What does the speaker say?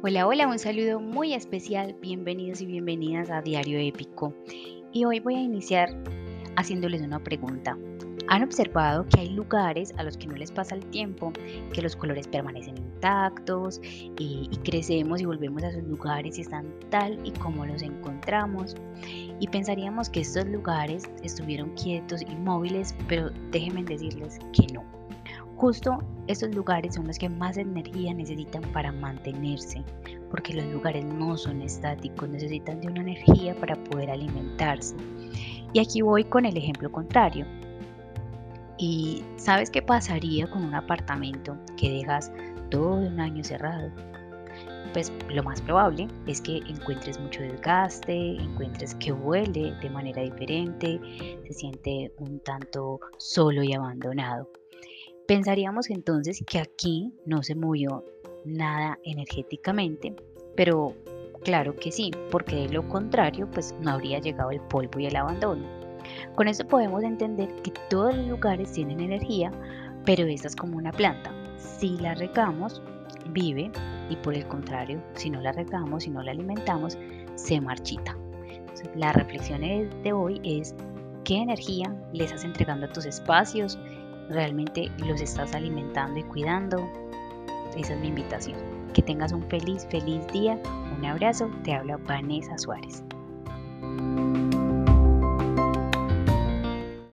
Hola, hola, un saludo muy especial, bienvenidos y bienvenidas a Diario Épico. Y hoy voy a iniciar haciéndoles una pregunta. ¿Han observado que hay lugares a los que no les pasa el tiempo, que los colores permanecen intactos y, y crecemos y volvemos a esos lugares y están tal y como los encontramos? Y pensaríamos que estos lugares estuvieron quietos, inmóviles, pero déjenme decirles que no Justo estos lugares son los que más energía necesitan para mantenerse, porque los lugares no son estáticos, necesitan de una energía para poder alimentarse. Y aquí voy con el ejemplo contrario. ¿Y sabes qué pasaría con un apartamento que dejas todo un año cerrado? Pues lo más probable es que encuentres mucho desgaste, encuentres que huele de manera diferente, se siente un tanto solo y abandonado. Pensaríamos entonces que aquí no se movió nada energéticamente, pero claro que sí, porque de lo contrario pues no habría llegado el polvo y el abandono. Con esto podemos entender que todos los lugares tienen energía, pero esta es como una planta. Si la regamos, vive y por el contrario, si no la regamos, si no la alimentamos, se marchita. la reflexión de hoy es qué energía le estás entregando a tus espacios, realmente los estás alimentando y cuidando. Esa es mi invitación. Que tengas un feliz, feliz día. Un abrazo. Te habla Vanessa Suárez.